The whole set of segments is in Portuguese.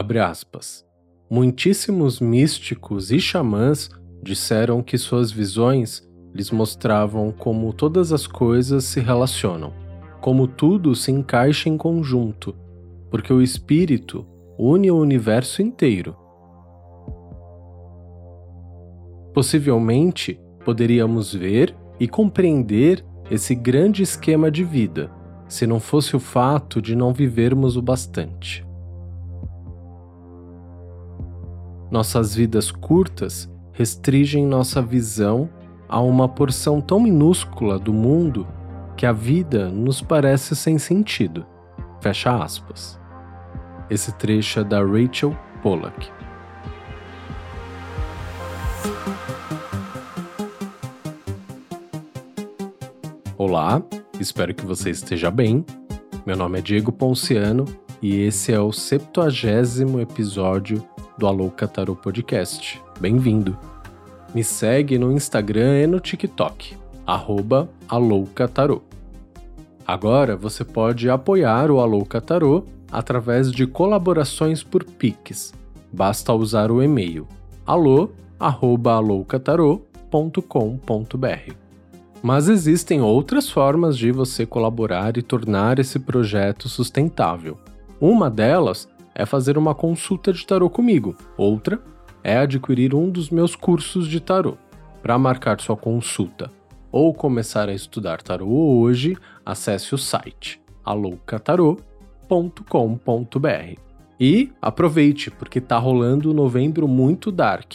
Abre aspas. Muitíssimos místicos e xamãs disseram que suas visões lhes mostravam como todas as coisas se relacionam, como tudo se encaixa em conjunto, porque o espírito une o universo inteiro. Possivelmente poderíamos ver e compreender esse grande esquema de vida, se não fosse o fato de não vivermos o bastante. Nossas vidas curtas restringem nossa visão a uma porção tão minúscula do mundo que a vida nos parece sem sentido. Fecha aspas. Esse trecho é da Rachel Pollack. Olá, espero que você esteja bem. Meu nome é Diego Ponciano e esse é o 70 episódio do Alô Catarô Podcast. Bem-vindo! Me segue no Instagram e no TikTok, arroba. Agora você pode apoiar o Alô Catarô através de colaborações por Pix. Basta usar o e-mail alô@alôcatarô.com.br. Mas existem outras formas de você colaborar e tornar esse projeto sustentável. Uma delas é fazer uma consulta de tarô comigo. Outra é adquirir um dos meus cursos de tarô. Para marcar sua consulta ou começar a estudar tarô hoje, acesse o site aloucatarô.com.br. E aproveite, porque está rolando o novembro muito dark.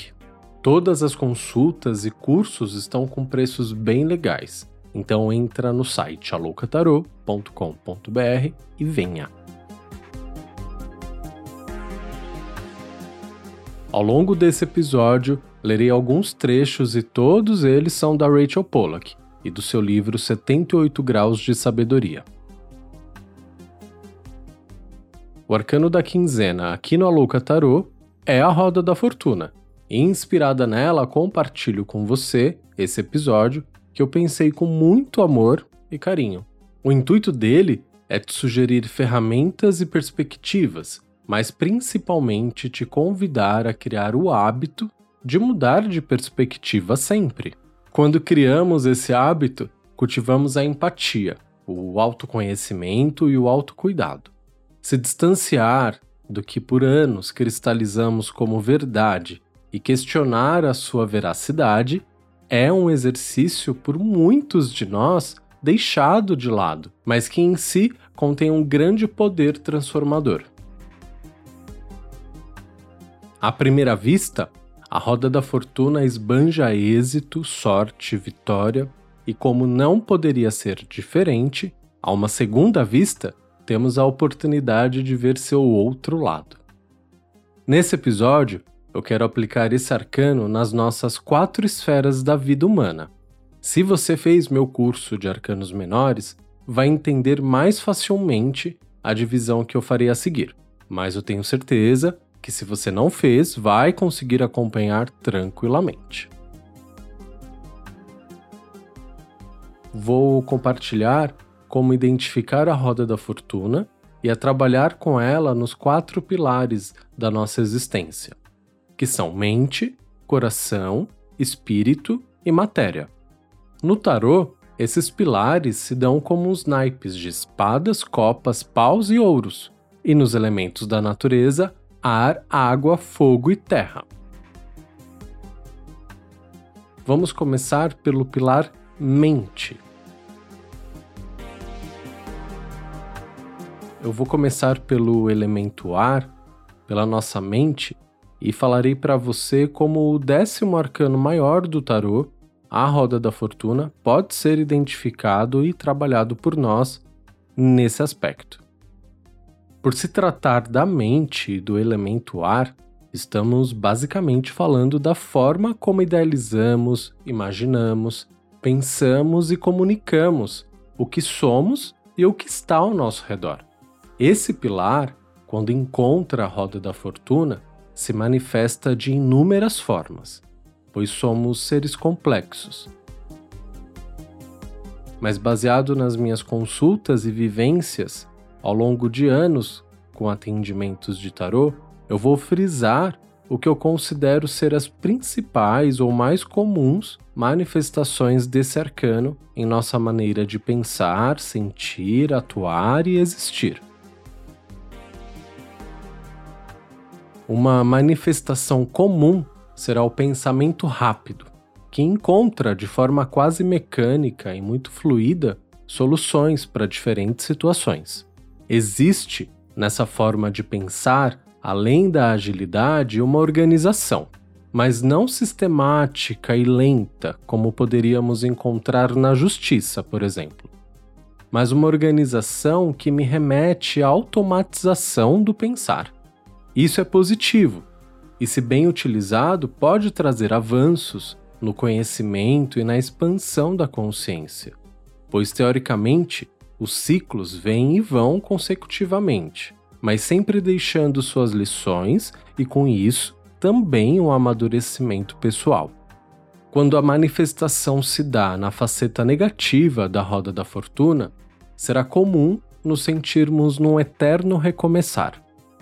Todas as consultas e cursos estão com preços bem legais. Então entra no site aloucatarô.com.br e venha. Ao longo desse episódio, lerei alguns trechos e todos eles são da Rachel Pollack e do seu livro 78 Graus de Sabedoria. O arcano da quinzena aqui no Alouca Tarô é a Roda da Fortuna, e inspirada nela, compartilho com você esse episódio que eu pensei com muito amor e carinho. O intuito dele é te sugerir ferramentas e perspectivas, mas principalmente te convidar a criar o hábito de mudar de perspectiva sempre. Quando criamos esse hábito, cultivamos a empatia, o autoconhecimento e o autocuidado. Se distanciar do que por anos cristalizamos como verdade e questionar a sua veracidade é um exercício por muitos de nós deixado de lado, mas que em si contém um grande poder transformador. À primeira vista, a roda da fortuna esbanja êxito, sorte, vitória, e como não poderia ser diferente, a uma segunda vista, temos a oportunidade de ver seu outro lado. Nesse episódio, eu quero aplicar esse arcano nas nossas quatro esferas da vida humana. Se você fez meu curso de arcanos menores, vai entender mais facilmente a divisão que eu farei a seguir, mas eu tenho certeza que se você não fez, vai conseguir acompanhar tranquilamente. Vou compartilhar como identificar a roda da fortuna e a trabalhar com ela nos quatro pilares da nossa existência que são mente, coração, espírito e matéria. No tarô, esses pilares se dão como os naipes de espadas, copas, paus e ouros, e nos elementos da natureza, ar, água, fogo e terra. Vamos começar pelo pilar mente. Eu vou começar pelo elemento ar, pela nossa mente, e falarei para você como o décimo arcano maior do tarô, a Roda da Fortuna, pode ser identificado e trabalhado por nós nesse aspecto. Por se tratar da mente do elemento ar, estamos basicamente falando da forma como idealizamos, imaginamos, pensamos e comunicamos o que somos e o que está ao nosso redor. Esse pilar, quando encontra a roda da fortuna, se manifesta de inúmeras formas, pois somos seres complexos. Mas baseado nas minhas consultas e vivências ao longo de anos com atendimentos de tarô, eu vou frisar o que eu considero ser as principais ou mais comuns manifestações desse arcano em nossa maneira de pensar, sentir, atuar e existir. Uma manifestação comum será o pensamento rápido, que encontra de forma quase mecânica e muito fluida soluções para diferentes situações. Existe, nessa forma de pensar, além da agilidade, uma organização, mas não sistemática e lenta como poderíamos encontrar na justiça, por exemplo. Mas uma organização que me remete à automatização do pensar. Isso é positivo, e, se bem utilizado, pode trazer avanços no conhecimento e na expansão da consciência, pois, teoricamente, os ciclos vêm e vão consecutivamente, mas sempre deixando suas lições e, com isso, também um amadurecimento pessoal. Quando a manifestação se dá na faceta negativa da roda da fortuna, será comum nos sentirmos num eterno recomeçar.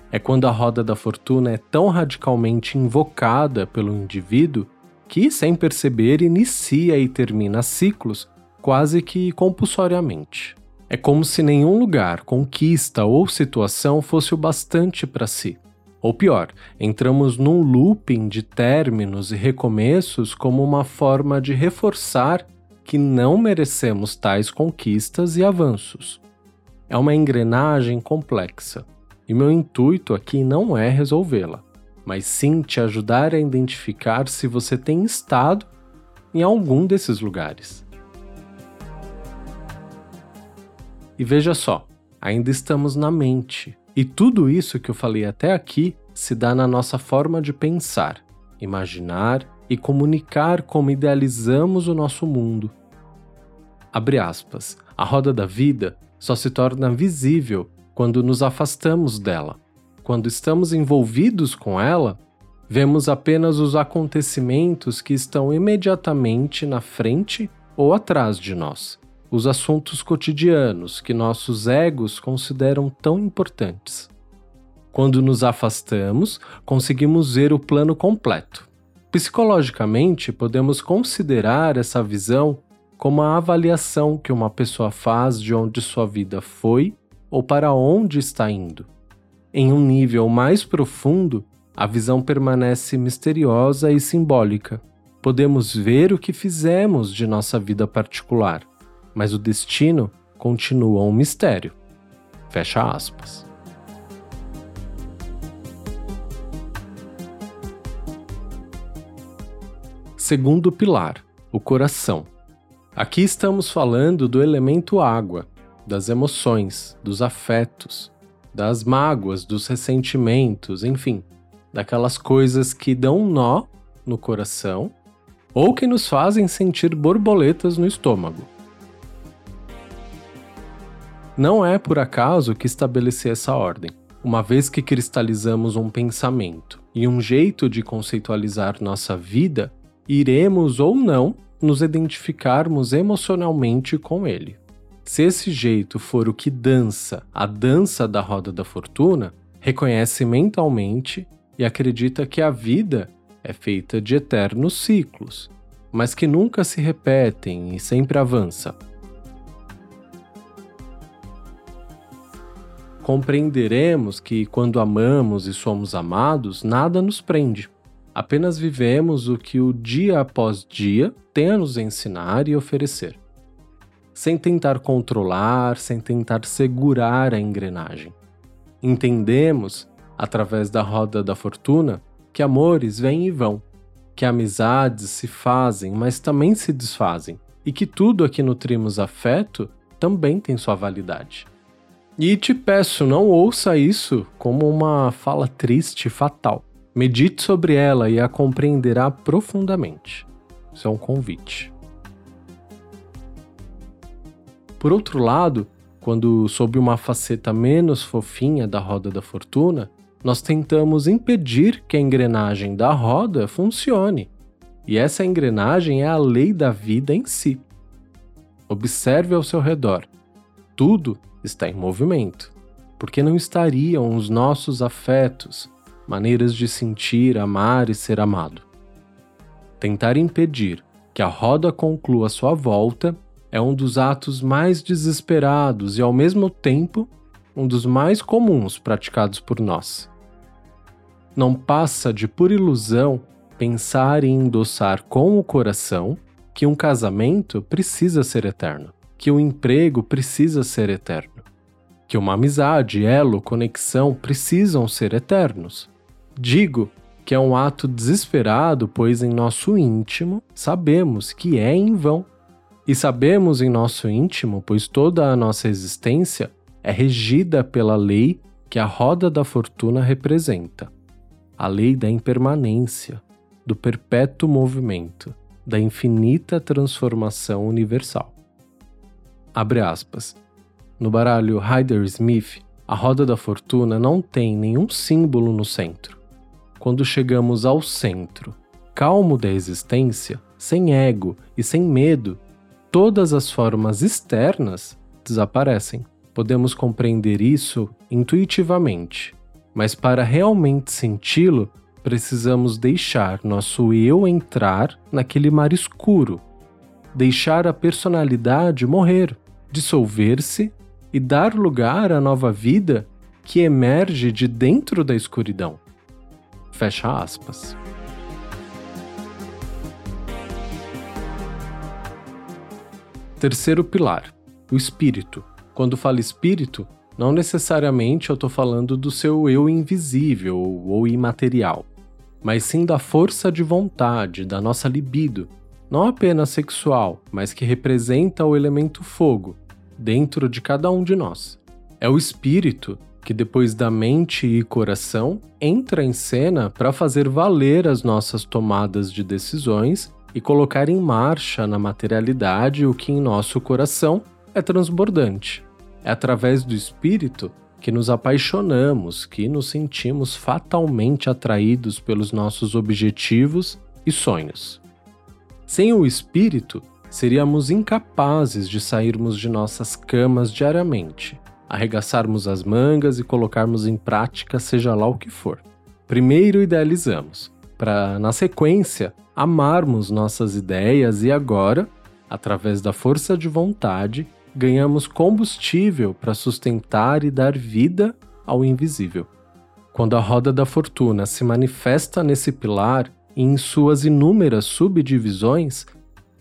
É quando a roda da fortuna é tão radicalmente invocada pelo indivíduo que, sem perceber, inicia e termina ciclos quase que compulsoriamente. É como se nenhum lugar, conquista ou situação fosse o bastante para si. Ou pior, entramos num looping de términos e recomeços como uma forma de reforçar que não merecemos tais conquistas e avanços. É uma engrenagem complexa, e meu intuito aqui não é resolvê-la, mas sim te ajudar a identificar se você tem estado em algum desses lugares. E veja só, ainda estamos na mente. E tudo isso que eu falei até aqui se dá na nossa forma de pensar, imaginar e comunicar como idealizamos o nosso mundo. Abre aspas. A roda da vida só se torna visível quando nos afastamos dela. Quando estamos envolvidos com ela, vemos apenas os acontecimentos que estão imediatamente na frente ou atrás de nós os assuntos cotidianos que nossos egos consideram tão importantes. Quando nos afastamos, conseguimos ver o plano completo. Psicologicamente, podemos considerar essa visão como a avaliação que uma pessoa faz de onde sua vida foi ou para onde está indo. Em um nível mais profundo, a visão permanece misteriosa e simbólica. Podemos ver o que fizemos de nossa vida particular, mas o destino continua um mistério. Fecha aspas. Segundo pilar, o coração. Aqui estamos falando do elemento água, das emoções, dos afetos, das mágoas, dos ressentimentos, enfim, daquelas coisas que dão um nó no coração ou que nos fazem sentir borboletas no estômago. Não é por acaso que estabeleci essa ordem, uma vez que cristalizamos um pensamento e um jeito de conceitualizar nossa vida, iremos ou não nos identificarmos emocionalmente com ele. Se esse jeito for o que dança a dança da roda da fortuna, reconhece mentalmente e acredita que a vida é feita de eternos ciclos, mas que nunca se repetem e sempre avança. Compreenderemos que, quando amamos e somos amados, nada nos prende. Apenas vivemos o que o dia após dia tem a nos ensinar e oferecer. Sem tentar controlar, sem tentar segurar a engrenagem. Entendemos, através da roda da fortuna, que amores vêm e vão, que amizades se fazem, mas também se desfazem, e que tudo a que nutrimos afeto também tem sua validade. E te peço, não ouça isso como uma fala triste e fatal. Medite sobre ela e a compreenderá profundamente. Isso é um convite. Por outro lado, quando sob uma faceta menos fofinha da roda da fortuna, nós tentamos impedir que a engrenagem da roda funcione. E essa engrenagem é a lei da vida em si. Observe ao seu redor. Tudo está em movimento. Porque não estariam os nossos afetos, maneiras de sentir, amar e ser amado. Tentar impedir que a roda conclua sua volta é um dos atos mais desesperados e, ao mesmo tempo, um dos mais comuns praticados por nós. Não passa de pura ilusão pensar e endossar com o coração que um casamento precisa ser eterno, que um emprego precisa ser eterno, que uma amizade, elo, conexão precisam ser eternos. Digo que é um ato desesperado, pois em nosso íntimo sabemos que é em vão e sabemos em nosso íntimo, pois toda a nossa existência é regida pela lei que a roda da fortuna representa a lei da impermanência, do perpétuo movimento, da infinita transformação universal. Abre aspas. No baralho Hyder-Smith, a roda da fortuna não tem nenhum símbolo no centro. Quando chegamos ao centro, calmo da existência, sem ego e sem medo todas as formas externas desaparecem. Podemos compreender isso intuitivamente, mas para realmente senti-lo, precisamos deixar nosso eu entrar naquele mar escuro, deixar a personalidade morrer, dissolver-se e dar lugar à nova vida que emerge de dentro da escuridão. Fecha aspas. Terceiro pilar, o espírito. Quando falo espírito, não necessariamente eu estou falando do seu eu invisível ou imaterial, mas sim da força de vontade, da nossa libido, não apenas sexual, mas que representa o elemento fogo dentro de cada um de nós. É o espírito que, depois da mente e coração, entra em cena para fazer valer as nossas tomadas de decisões e colocar em marcha na materialidade o que em nosso coração é transbordante. É através do espírito que nos apaixonamos, que nos sentimos fatalmente atraídos pelos nossos objetivos e sonhos. Sem o espírito, seríamos incapazes de sairmos de nossas camas diariamente, arregaçarmos as mangas e colocarmos em prática seja lá o que for. Primeiro idealizamos, para, na sequência, amarmos nossas ideias e agora, através da força de vontade, ganhamos combustível para sustentar e dar vida ao invisível. Quando a roda da fortuna se manifesta nesse pilar e em suas inúmeras subdivisões,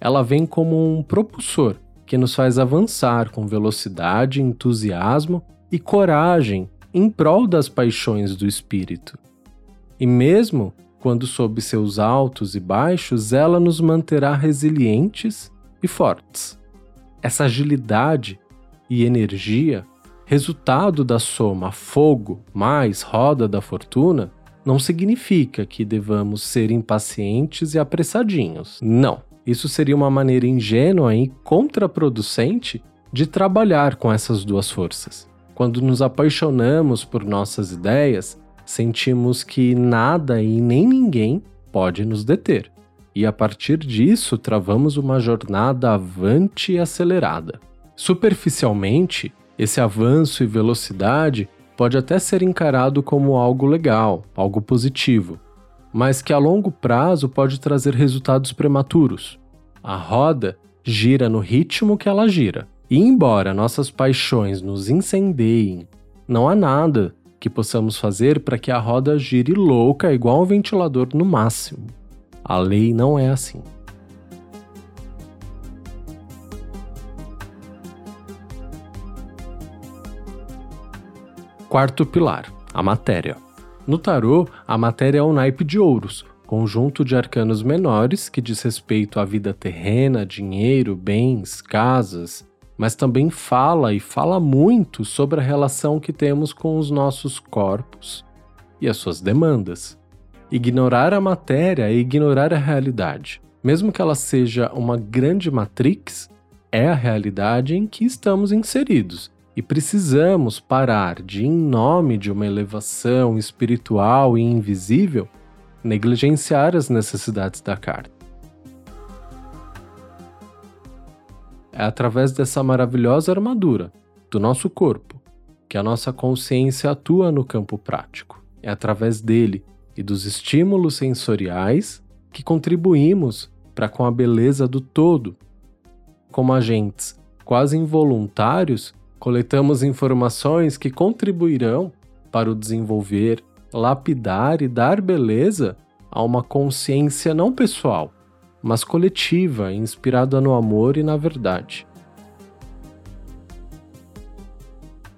ela vem como um propulsor que nos faz avançar com velocidade, entusiasmo e coragem em prol das paixões do espírito. E mesmo quando sob seus altos e baixos, ela nos manterá resilientes e fortes. Essa agilidade e energia, resultado da soma fogo mais roda da fortuna, não significa que devamos ser impacientes e apressadinhos. Não. Isso seria uma maneira ingênua e contraproducente de trabalhar com essas duas forças. Quando nos apaixonamos por nossas ideias, sentimos que nada e nem ninguém pode nos deter. E a partir disso, travamos uma jornada avante e acelerada. Superficialmente, esse avanço e velocidade pode até ser encarado como algo legal, algo positivo, mas que a longo prazo pode trazer resultados prematuros. A roda gira no ritmo que ela gira, e embora nossas paixões nos incendeiem, não há nada que possamos fazer para que a roda gire louca igual um ventilador no máximo. A lei não é assim. Quarto pilar: a matéria. No tarô, a matéria é um naipe de ouros, conjunto de arcanos menores que diz respeito à vida terrena, dinheiro, bens, casas, mas também fala e fala muito sobre a relação que temos com os nossos corpos e as suas demandas. Ignorar a matéria é ignorar a realidade. Mesmo que ela seja uma grande matrix, é a realidade em que estamos inseridos e precisamos parar de, em nome de uma elevação espiritual e invisível, negligenciar as necessidades da carne. É através dessa maravilhosa armadura do nosso corpo que a nossa consciência atua no campo prático. é através dele e dos estímulos sensoriais que contribuímos para com a beleza do todo. Como agentes quase involuntários, coletamos informações que contribuirão para o desenvolver, lapidar e dar beleza a uma consciência não pessoal, mas coletiva, inspirada no amor e na verdade.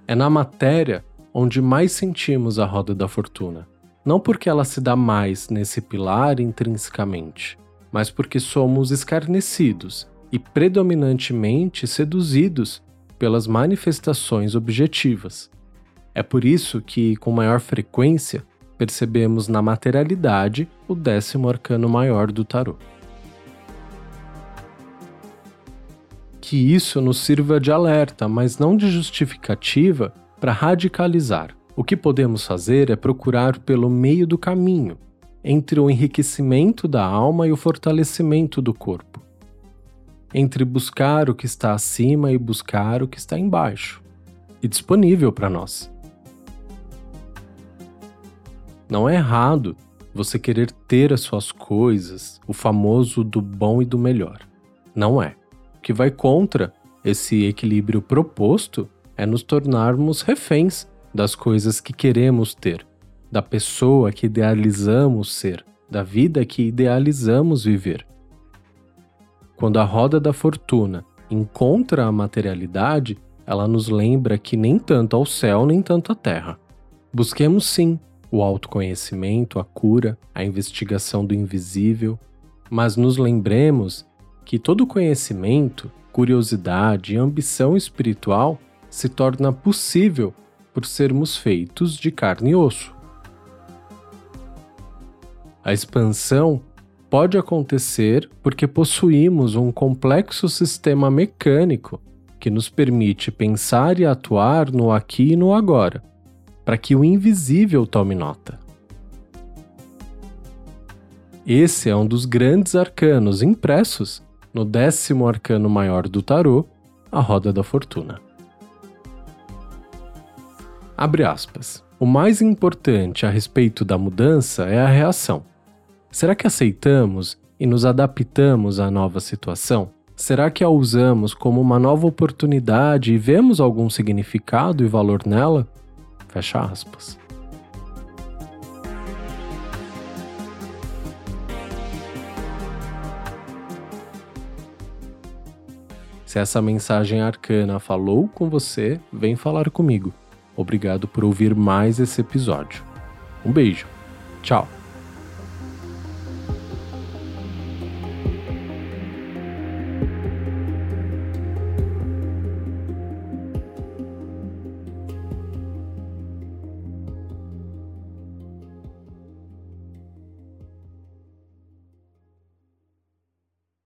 É na matéria onde mais sentimos a roda da fortuna. Não porque ela se dá mais nesse pilar intrinsecamente, mas porque somos escarnecidos e predominantemente seduzidos pelas manifestações objetivas. É por isso que, com maior frequência, percebemos na materialidade o décimo arcano maior do tarô. Que isso nos sirva de alerta, mas não de justificativa para radicalizar. O que podemos fazer é procurar pelo meio do caminho, entre o enriquecimento da alma e o fortalecimento do corpo. Entre buscar o que está acima e buscar o que está embaixo, e disponível para nós. Não é errado você querer ter as suas coisas, o famoso do bom e do melhor. Não é. O que vai contra esse equilíbrio proposto é nos tornarmos reféns das coisas que queremos ter, da pessoa que idealizamos ser, da vida que idealizamos viver. Quando a roda da fortuna encontra a materialidade, ela nos lembra que nem tanto ao céu nem tanto à terra. Busquemos sim o autoconhecimento, a cura, a investigação do invisível, mas nos lembremos que todo conhecimento, curiosidade e ambição espiritual se torna possível por sermos feitos de carne e osso. A expansão pode acontecer porque possuímos um complexo sistema mecânico que nos permite pensar e atuar no aqui e no agora para que o invisível tome nota. Esse é um dos grandes arcanos impressos no décimo arcano maior do tarô, a Roda da Fortuna. Abre aspas. O mais importante a respeito da mudança é a reação. Será que aceitamos e nos adaptamos à nova situação? Será que a usamos como uma nova oportunidade e vemos algum significado e valor nela? Fecha aspas. Se essa mensagem arcana falou com você, vem falar comigo. Obrigado por ouvir mais esse episódio. Um beijo. Tchau.